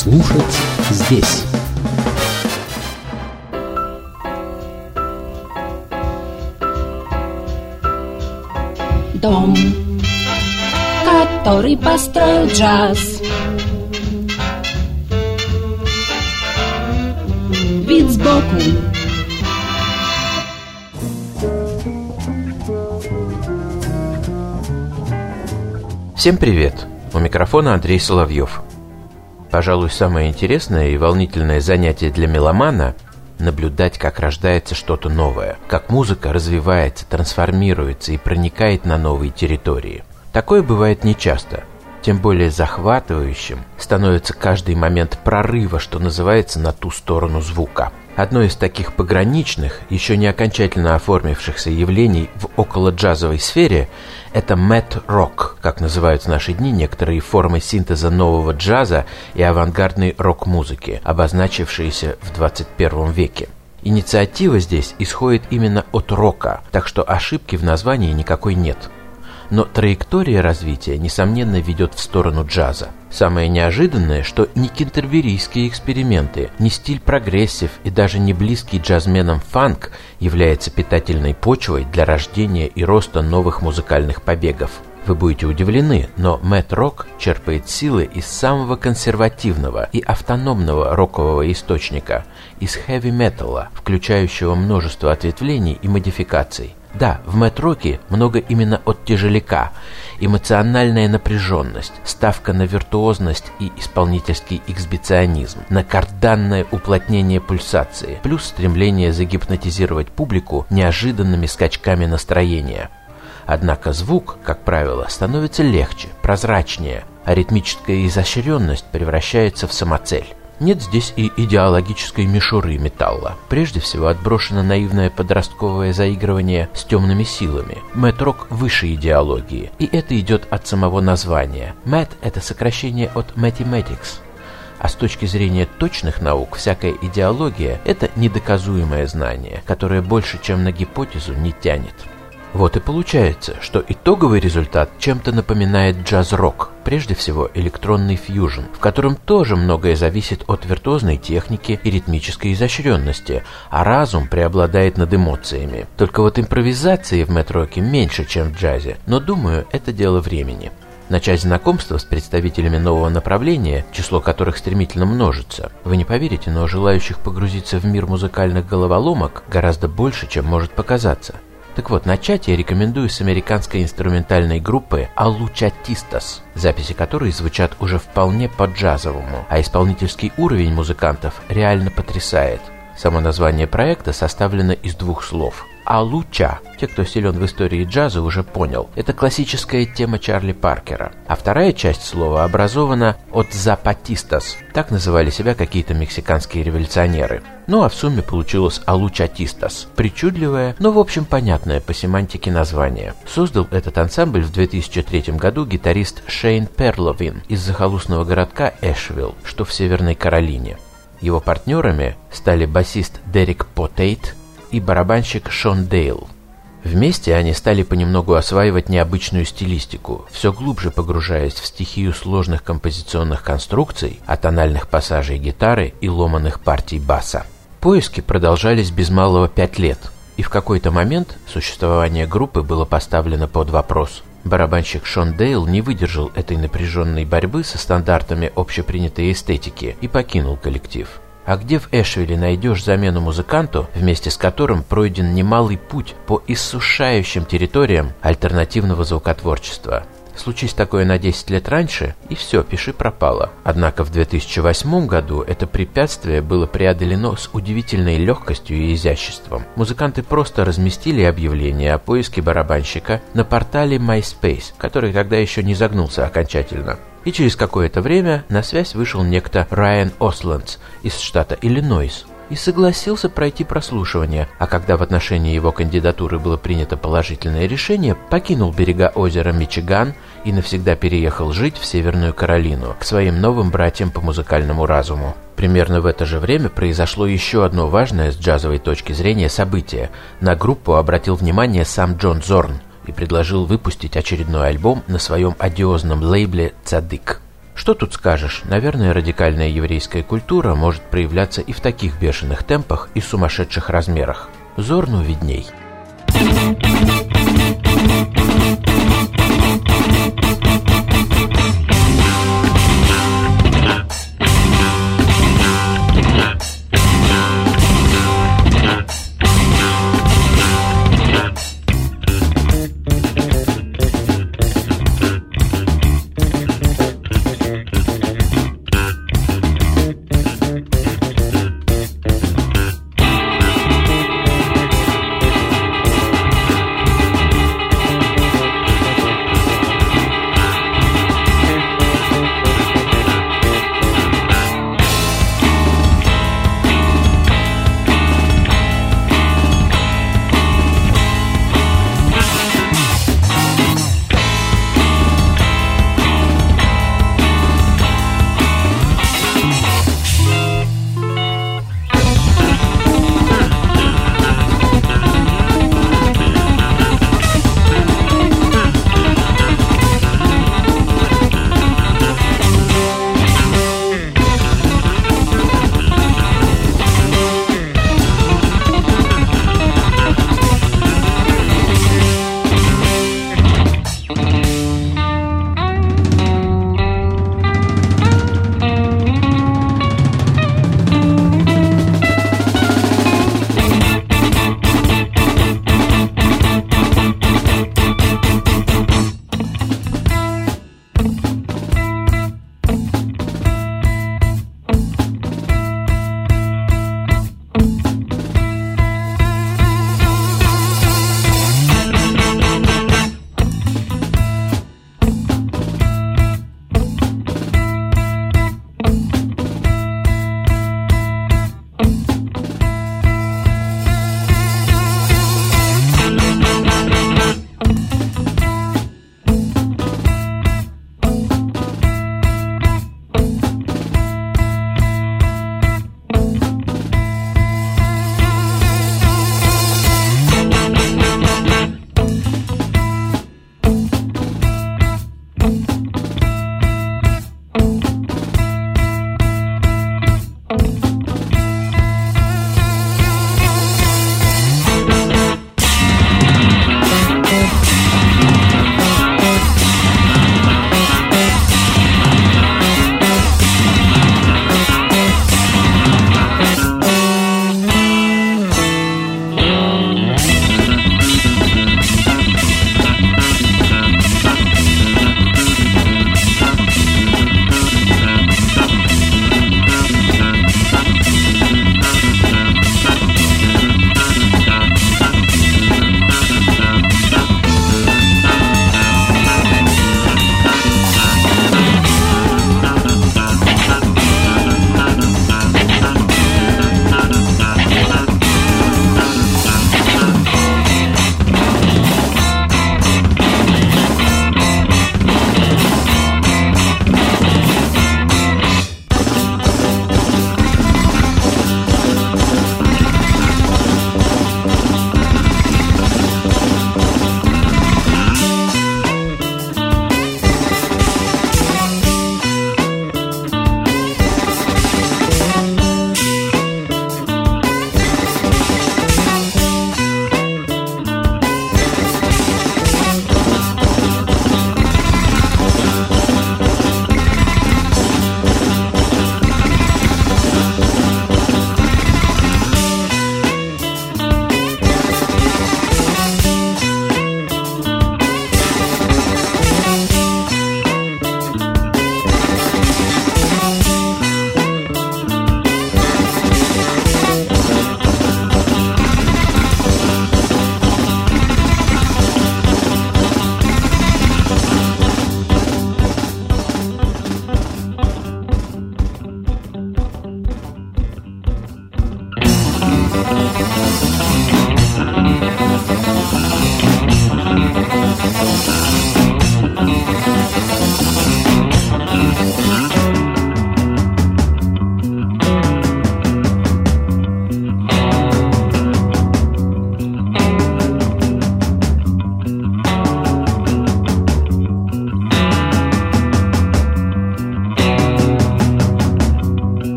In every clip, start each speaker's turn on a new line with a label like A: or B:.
A: слушать здесь.
B: Дом, который построил джаз. Вид сбоку.
C: Всем привет! У микрофона Андрей Соловьев. Пожалуй, самое интересное и волнительное занятие для меломана – наблюдать, как рождается что-то новое, как музыка развивается, трансформируется и проникает на новые территории. Такое бывает нечасто. Тем более захватывающим становится каждый момент прорыва, что называется, на ту сторону звука – Одно из таких пограничных, еще не окончательно оформившихся явлений в около-джазовой сфере – это мэт-рок, как называют в наши дни некоторые формы синтеза нового джаза и авангардной рок-музыки, обозначившиеся в 21 веке. Инициатива здесь исходит именно от рока, так что ошибки в названии никакой нет – но траектория развития, несомненно, ведет в сторону джаза. Самое неожиданное, что ни кентерберийские эксперименты, ни стиль прогрессив и даже не близкий джазменам фанк является питательной почвой для рождения и роста новых музыкальных побегов. Вы будете удивлены, но Мэтт Рок черпает силы из самого консервативного и автономного рокового источника, из хэви-металла, включающего множество ответвлений и модификаций. Да, в Мэтроке много именно от тяжеляка. Эмоциональная напряженность, ставка на виртуозность и исполнительский эксбиционизм, на карданное уплотнение пульсации, плюс стремление загипнотизировать публику неожиданными скачками настроения. Однако звук, как правило, становится легче, прозрачнее, а ритмическая изощренность превращается в самоцель. Нет здесь и идеологической мишуры металла. Прежде всего отброшено наивное подростковое заигрывание с темными силами. Мэтрок выше идеологии, и это идет от самого названия. Мэт – это сокращение от mathematics, а с точки зрения точных наук, всякая идеология – это недоказуемое знание, которое больше, чем на гипотезу, не тянет. Вот и получается, что итоговый результат чем-то напоминает джаз-рок, прежде всего электронный фьюжн, в котором тоже многое зависит от виртуозной техники и ритмической изощренности, а разум преобладает над эмоциями. Только вот импровизации в метроке меньше, чем в джазе, но думаю, это дело времени. Начать знакомство с представителями нового направления, число которых стремительно множится. Вы не поверите, но желающих погрузиться в мир музыкальных головоломок гораздо больше, чем может показаться. Так вот, начать я рекомендую с американской инструментальной группы Алучатистас, записи которой звучат уже вполне по-джазовому, а исполнительский уровень музыкантов реально потрясает. Само название проекта составлено из двух слов а луча. Те, кто силен в истории джаза, уже понял. Это классическая тема Чарли Паркера. А вторая часть слова образована от «запатистас». Так называли себя какие-то мексиканские революционеры. Ну а в сумме получилось «алучатистас». Причудливое, но в общем понятное по семантике название. Создал этот ансамбль в 2003 году гитарист Шейн Перловин из захолустного городка Эшвилл, что в Северной Каролине. Его партнерами стали басист Дерек Потейт и барабанщик Шон Дейл. Вместе они стали понемногу осваивать необычную стилистику, все глубже погружаясь в стихию сложных композиционных конструкций, атональных пассажей гитары и ломаных партий баса. Поиски продолжались без малого пять лет, и в какой-то момент существование группы было поставлено под вопрос. Барабанщик Шон Дейл не выдержал этой напряженной борьбы со стандартами общепринятой эстетики и покинул коллектив. А где в Эшвилле найдешь замену музыканту, вместе с которым пройден немалый путь по иссушающим территориям альтернативного звукотворчества? Случись такое на 10 лет раньше, и все, пиши пропало. Однако в 2008 году это препятствие было преодолено с удивительной легкостью и изяществом. Музыканты просто разместили объявление о поиске барабанщика на портале MySpace, который тогда еще не загнулся окончательно. И через какое-то время на связь вышел некто Райан Ослендс из штата Иллинойс и согласился пройти прослушивание, а когда в отношении его кандидатуры было принято положительное решение, покинул берега озера Мичиган и навсегда переехал жить в Северную Каролину к своим новым братьям по музыкальному разуму. Примерно в это же время произошло еще одно важное с джазовой точки зрения событие. На группу обратил внимание сам Джон Зорн – и предложил выпустить очередной альбом на своем одиозном лейбле «Цадык». Что тут скажешь, наверное, радикальная еврейская культура может проявляться и в таких бешеных темпах и сумасшедших размерах. Зорну видней.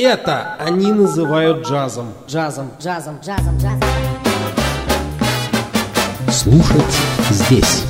D: Это они называют джазом.
E: Джазом, джазом, джазом, джазом.
A: Слушать здесь.